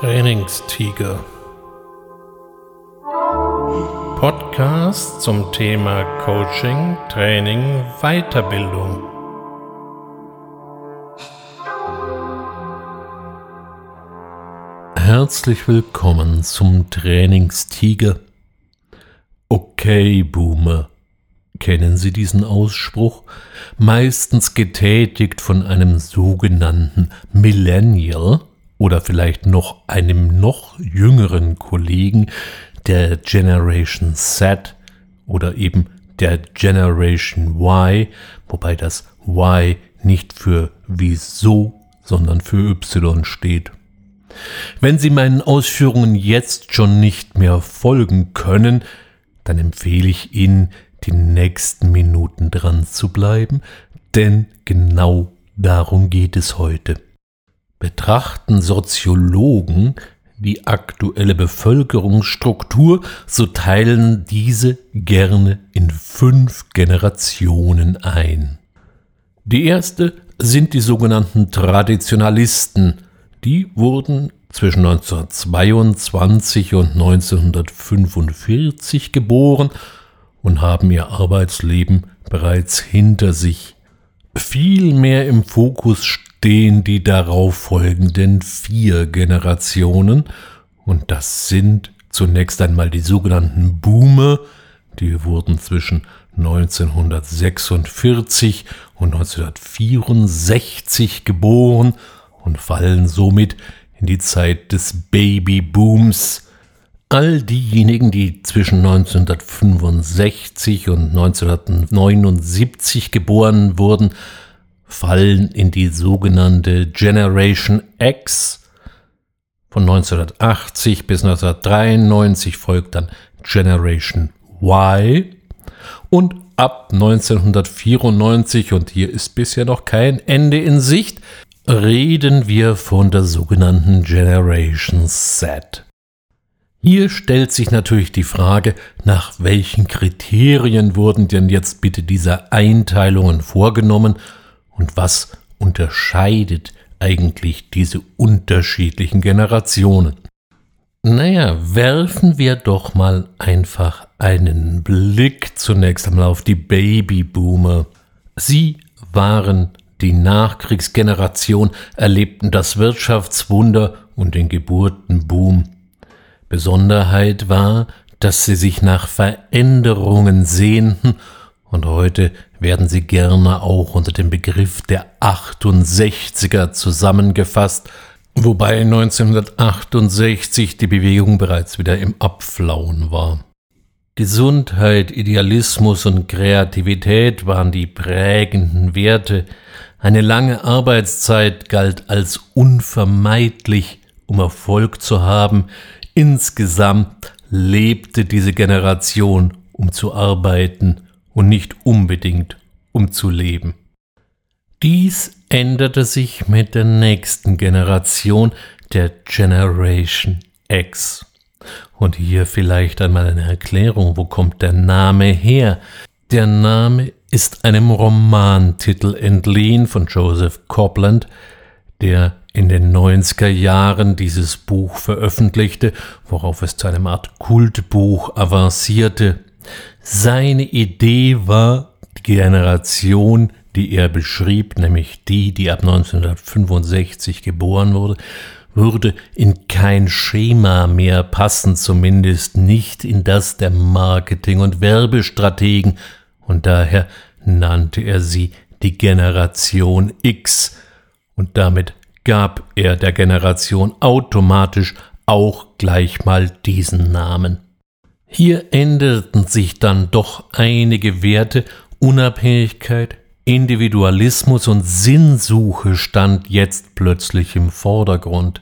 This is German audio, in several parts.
Trainingstiger. Podcast zum Thema Coaching, Training, Weiterbildung. Herzlich willkommen zum Trainingstiger. Okay, Boomer. Kennen Sie diesen Ausspruch? Meistens getätigt von einem sogenannten Millennial oder vielleicht noch einem noch jüngeren Kollegen der Generation Z oder eben der Generation Y, wobei das Y nicht für wieso, sondern für Y steht. Wenn Sie meinen Ausführungen jetzt schon nicht mehr folgen können, dann empfehle ich Ihnen, die nächsten Minuten dran zu bleiben, denn genau darum geht es heute. Betrachten Soziologen die aktuelle Bevölkerungsstruktur, so teilen diese gerne in fünf Generationen ein. Die erste sind die sogenannten Traditionalisten. Die wurden zwischen 1922 und 1945 geboren und haben ihr Arbeitsleben bereits hinter sich. Viel mehr im Fokus stehen die darauf folgenden vier Generationen, und das sind zunächst einmal die sogenannten Boomer, die wurden zwischen 1946 und 1964 geboren und fallen somit in die Zeit des Babybooms. All diejenigen, die zwischen 1965 und 1979 geboren wurden, fallen in die sogenannte Generation X. Von 1980 bis 1993 folgt dann Generation Y und ab 1994, und hier ist bisher noch kein Ende in Sicht, reden wir von der sogenannten Generation Z. Hier stellt sich natürlich die Frage, nach welchen Kriterien wurden denn jetzt bitte diese Einteilungen vorgenommen und was unterscheidet eigentlich diese unterschiedlichen Generationen? Naja, werfen wir doch mal einfach einen Blick zunächst einmal auf die Babyboomer. Sie waren die Nachkriegsgeneration, erlebten das Wirtschaftswunder und den Geburtenboom. Besonderheit war, dass sie sich nach Veränderungen sehnten und heute werden sie gerne auch unter dem Begriff der 68er zusammengefasst, wobei 1968 die Bewegung bereits wieder im Abflauen war. Gesundheit, Idealismus und Kreativität waren die prägenden Werte. Eine lange Arbeitszeit galt als unvermeidlich, um Erfolg zu haben. Insgesamt lebte diese Generation, um zu arbeiten und nicht unbedingt um zu leben. Dies änderte sich mit der nächsten Generation, der Generation X. Und hier vielleicht einmal eine Erklärung, wo kommt der Name her? Der Name ist einem Romantitel entliehen von Joseph Copland, der in den 90er Jahren dieses Buch veröffentlichte, worauf es zu einem Art Kultbuch avancierte. Seine Idee war, die Generation, die er beschrieb, nämlich die, die ab 1965 geboren wurde, würde in kein Schema mehr passen, zumindest nicht in das der Marketing- und Werbestrategen, und daher nannte er sie die Generation X, und damit gab er der Generation automatisch auch gleich mal diesen Namen. Hier änderten sich dann doch einige Werte, Unabhängigkeit, Individualismus und Sinnsuche stand jetzt plötzlich im Vordergrund.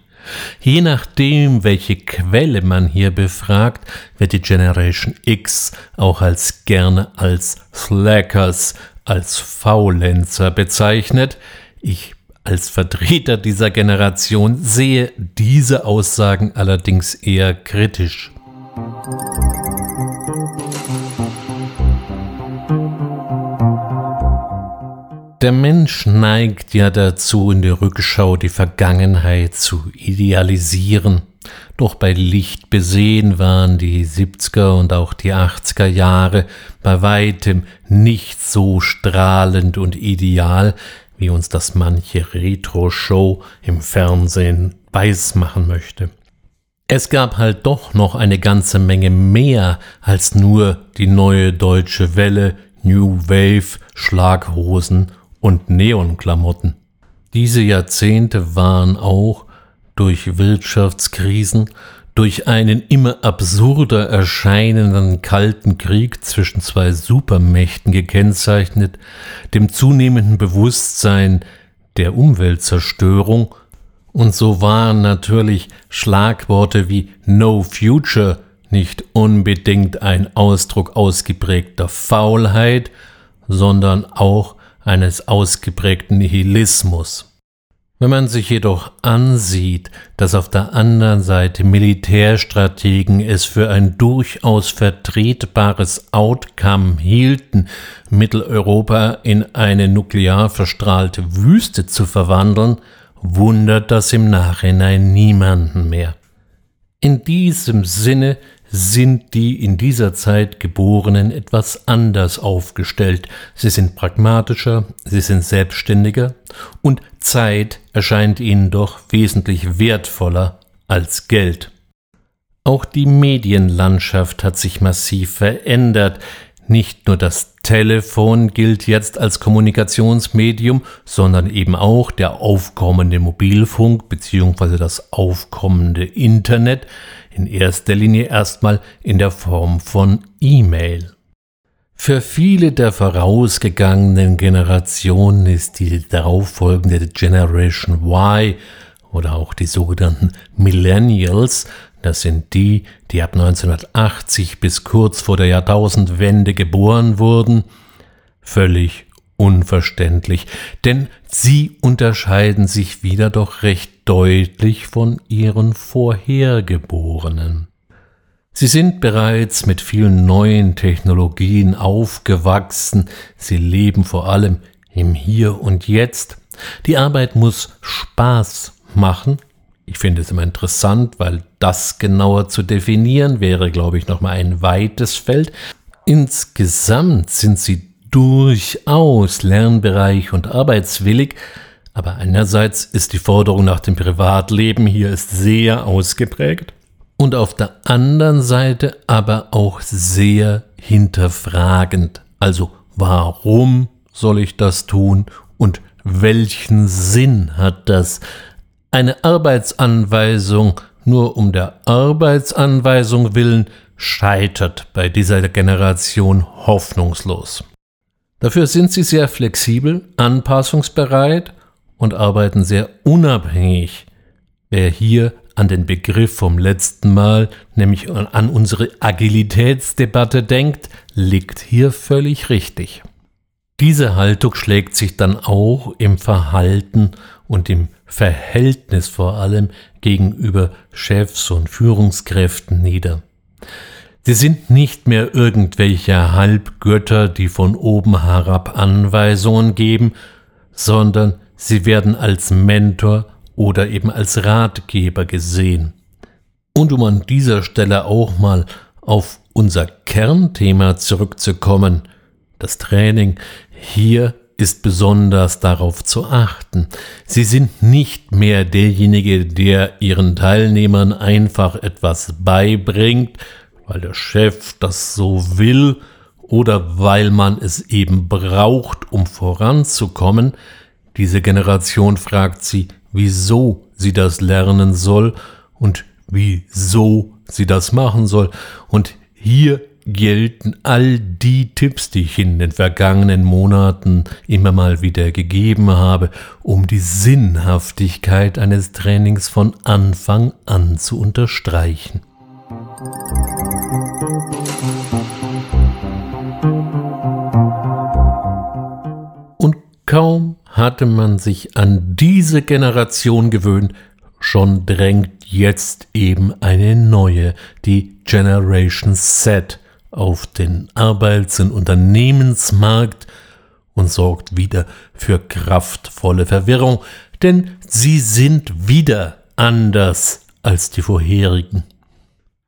Je nachdem, welche Quelle man hier befragt, wird die Generation X auch als gerne als Slackers, als Faulenzer bezeichnet. Ich als Vertreter dieser Generation sehe diese Aussagen allerdings eher kritisch. Der Mensch neigt ja dazu, in der Rückschau die Vergangenheit zu idealisieren. Doch bei Licht besehen waren die 70er und auch die 80er Jahre bei weitem nicht so strahlend und ideal, wie uns das manche Retro-Show im Fernsehen weismachen möchte. Es gab halt doch noch eine ganze Menge mehr als nur die neue deutsche Welle, New Wave, Schlaghosen und Neonklamotten. Diese Jahrzehnte waren auch durch Wirtschaftskrisen, durch einen immer absurder erscheinenden kalten Krieg zwischen zwei Supermächten gekennzeichnet, dem zunehmenden Bewusstsein der Umweltzerstörung, und so waren natürlich Schlagworte wie No Future nicht unbedingt ein Ausdruck ausgeprägter Faulheit, sondern auch eines ausgeprägten Nihilismus. Wenn man sich jedoch ansieht, dass auf der anderen Seite Militärstrategen es für ein durchaus vertretbares Outcome hielten, Mitteleuropa in eine nuklear verstrahlte Wüste zu verwandeln, wundert das im Nachhinein niemanden mehr. In diesem Sinne sind die in dieser Zeit Geborenen etwas anders aufgestellt. Sie sind pragmatischer, sie sind selbstständiger und Zeit erscheint ihnen doch wesentlich wertvoller als Geld. Auch die Medienlandschaft hat sich massiv verändert. Nicht nur das Telefon gilt jetzt als Kommunikationsmedium, sondern eben auch der aufkommende Mobilfunk bzw. das aufkommende Internet, in erster Linie erstmal in der Form von E-Mail. Für viele der vorausgegangenen Generationen ist die darauffolgende Generation Y oder auch die sogenannten Millennials, das sind die, die ab 1980 bis kurz vor der Jahrtausendwende geboren wurden, völlig unverständlich, denn sie unterscheiden sich wieder doch recht deutlich von ihren Vorhergeborenen. Sie sind bereits mit vielen neuen Technologien aufgewachsen, sie leben vor allem im Hier und Jetzt. Die Arbeit muss Spaß machen. Ich finde es immer interessant, weil das genauer zu definieren wäre, glaube ich, nochmal ein weites Feld. Insgesamt sind sie durchaus lernbereich und arbeitswillig, aber einerseits ist die Forderung nach dem Privatleben hier ist sehr ausgeprägt und auf der anderen Seite aber auch sehr hinterfragend. Also warum soll ich das tun und welchen Sinn hat das? Eine Arbeitsanweisung nur um der Arbeitsanweisung willen scheitert bei dieser Generation hoffnungslos. Dafür sind sie sehr flexibel, anpassungsbereit und arbeiten sehr unabhängig. Wer hier an den Begriff vom letzten Mal, nämlich an unsere Agilitätsdebatte denkt, liegt hier völlig richtig. Diese Haltung schlägt sich dann auch im Verhalten und im Verhältnis vor allem gegenüber Chefs und Führungskräften nieder. Sie sind nicht mehr irgendwelche Halbgötter, die von oben herab Anweisungen geben, sondern Sie werden als Mentor oder eben als Ratgeber gesehen. Und um an dieser Stelle auch mal auf unser Kernthema zurückzukommen, das Training, hier ist besonders darauf zu achten. Sie sind nicht mehr derjenige, der ihren Teilnehmern einfach etwas beibringt, weil der Chef das so will oder weil man es eben braucht, um voranzukommen, diese Generation fragt sie, wieso sie das lernen soll und wieso sie das machen soll. Und hier gelten all die Tipps, die ich in den vergangenen Monaten immer mal wieder gegeben habe, um die Sinnhaftigkeit eines Trainings von Anfang an zu unterstreichen. Und kaum hatte man sich an diese Generation gewöhnt, schon drängt jetzt eben eine neue, die Generation Z, auf den Arbeits- und Unternehmensmarkt und sorgt wieder für kraftvolle Verwirrung, denn sie sind wieder anders als die vorherigen.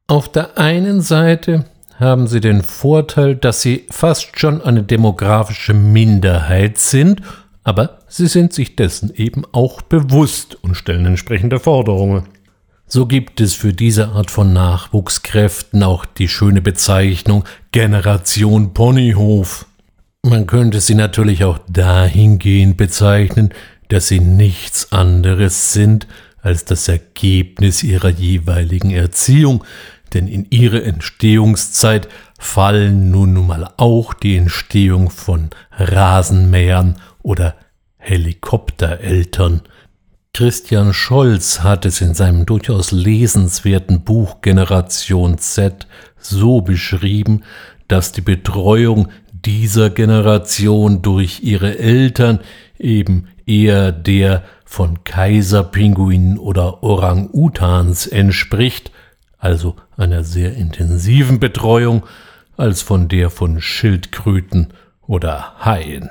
Auf der einen Seite haben sie den Vorteil, dass sie fast schon eine demografische Minderheit sind, aber sie sind sich dessen eben auch bewusst und stellen entsprechende Forderungen. So gibt es für diese Art von Nachwuchskräften auch die schöne Bezeichnung Generation Ponyhof. Man könnte sie natürlich auch dahingehend bezeichnen, dass sie nichts anderes sind als das Ergebnis ihrer jeweiligen Erziehung, denn in ihre Entstehungszeit fallen nun mal auch die Entstehung von Rasenmähern oder Helikoptereltern. Christian Scholz hat es in seinem durchaus lesenswerten Buch Generation Z so beschrieben, dass die Betreuung dieser Generation durch ihre Eltern eben eher der von Kaiserpinguinen oder Orang-Utans entspricht, also einer sehr intensiven Betreuung, als von der von Schildkröten oder Haien.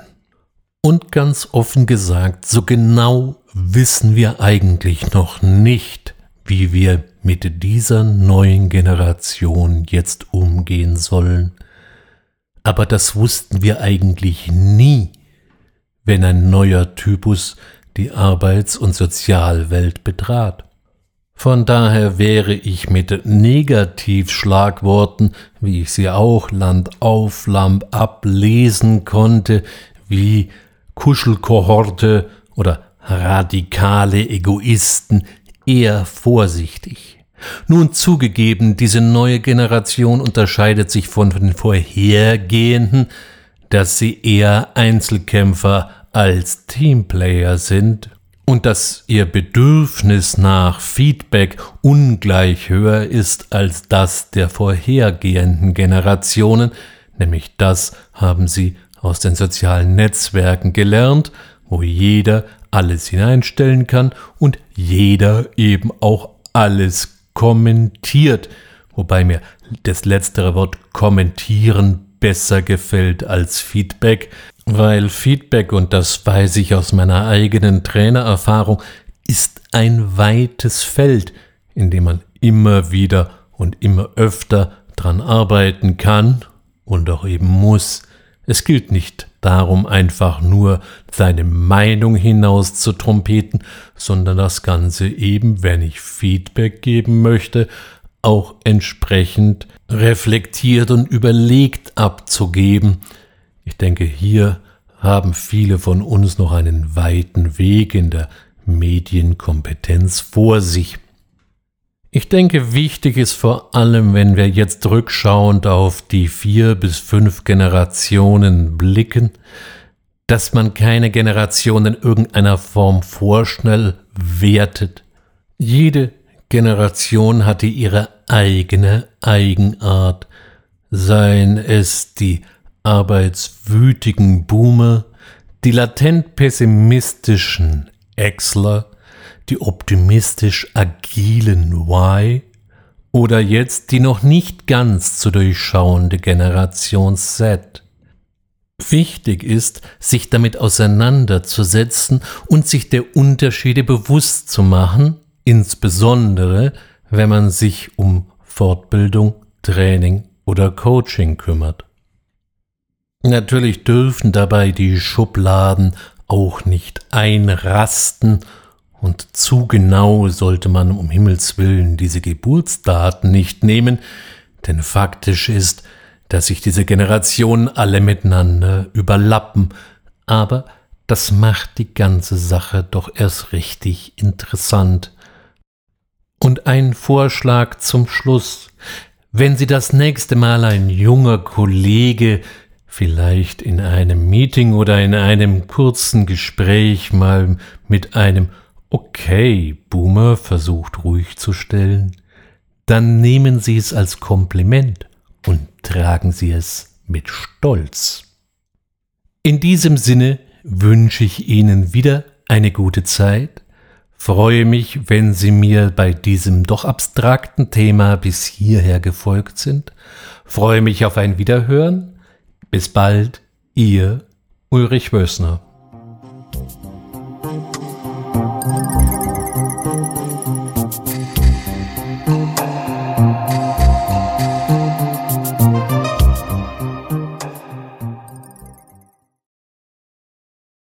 Und ganz offen gesagt, so genau wissen wir eigentlich noch nicht, wie wir mit dieser neuen Generation jetzt umgehen sollen. Aber das wussten wir eigentlich nie, wenn ein neuer Typus die Arbeits- und Sozialwelt betrat. Von daher wäre ich mit Negativschlagworten, wie ich sie auch Land auf, Land ab lesen konnte, wie Kuschelkohorte oder radikale Egoisten eher vorsichtig. Nun zugegeben, diese neue Generation unterscheidet sich von den vorhergehenden, dass sie eher Einzelkämpfer als Teamplayer sind und dass ihr Bedürfnis nach Feedback ungleich höher ist als das der vorhergehenden Generationen, nämlich das haben sie aus den sozialen Netzwerken gelernt, wo jeder alles hineinstellen kann und jeder eben auch alles kommentiert, wobei mir das letztere Wort kommentieren besser gefällt als Feedback, weil Feedback, und das weiß ich aus meiner eigenen Trainererfahrung, ist ein weites Feld, in dem man immer wieder und immer öfter dran arbeiten kann und auch eben muss. Es gilt nicht darum, einfach nur seine Meinung hinaus zu trompeten, sondern das Ganze eben, wenn ich Feedback geben möchte, auch entsprechend reflektiert und überlegt abzugeben. Ich denke, hier haben viele von uns noch einen weiten Weg in der Medienkompetenz vor sich. Ich denke, wichtig ist vor allem, wenn wir jetzt rückschauend auf die vier bis fünf Generationen blicken, dass man keine Generation in irgendeiner Form vorschnell wertet. Jede Generation hatte ihre eigene Eigenart, seien es die arbeitswütigen Boomer, die latent pessimistischen Exler, die optimistisch agilen Y oder jetzt die noch nicht ganz zu durchschauende Generation Z. Wichtig ist, sich damit auseinanderzusetzen und sich der Unterschiede bewusst zu machen, insbesondere wenn man sich um Fortbildung, Training oder Coaching kümmert. Natürlich dürfen dabei die Schubladen auch nicht einrasten und zu genau sollte man um Himmels willen diese Geburtsdaten nicht nehmen, denn faktisch ist, dass sich diese Generationen alle miteinander überlappen, aber das macht die ganze Sache doch erst richtig interessant. Und ein Vorschlag zum Schluss. Wenn Sie das nächste Mal ein junger Kollege vielleicht in einem Meeting oder in einem kurzen Gespräch mal mit einem Okay Boomer versucht ruhig zu stellen, dann nehmen Sie es als Kompliment und tragen Sie es mit Stolz. In diesem Sinne wünsche ich Ihnen wieder eine gute Zeit, freue mich, wenn Sie mir bei diesem doch abstrakten Thema bis hierher gefolgt sind, freue mich auf ein Wiederhören, bis bald, Ihr Ulrich Wössner.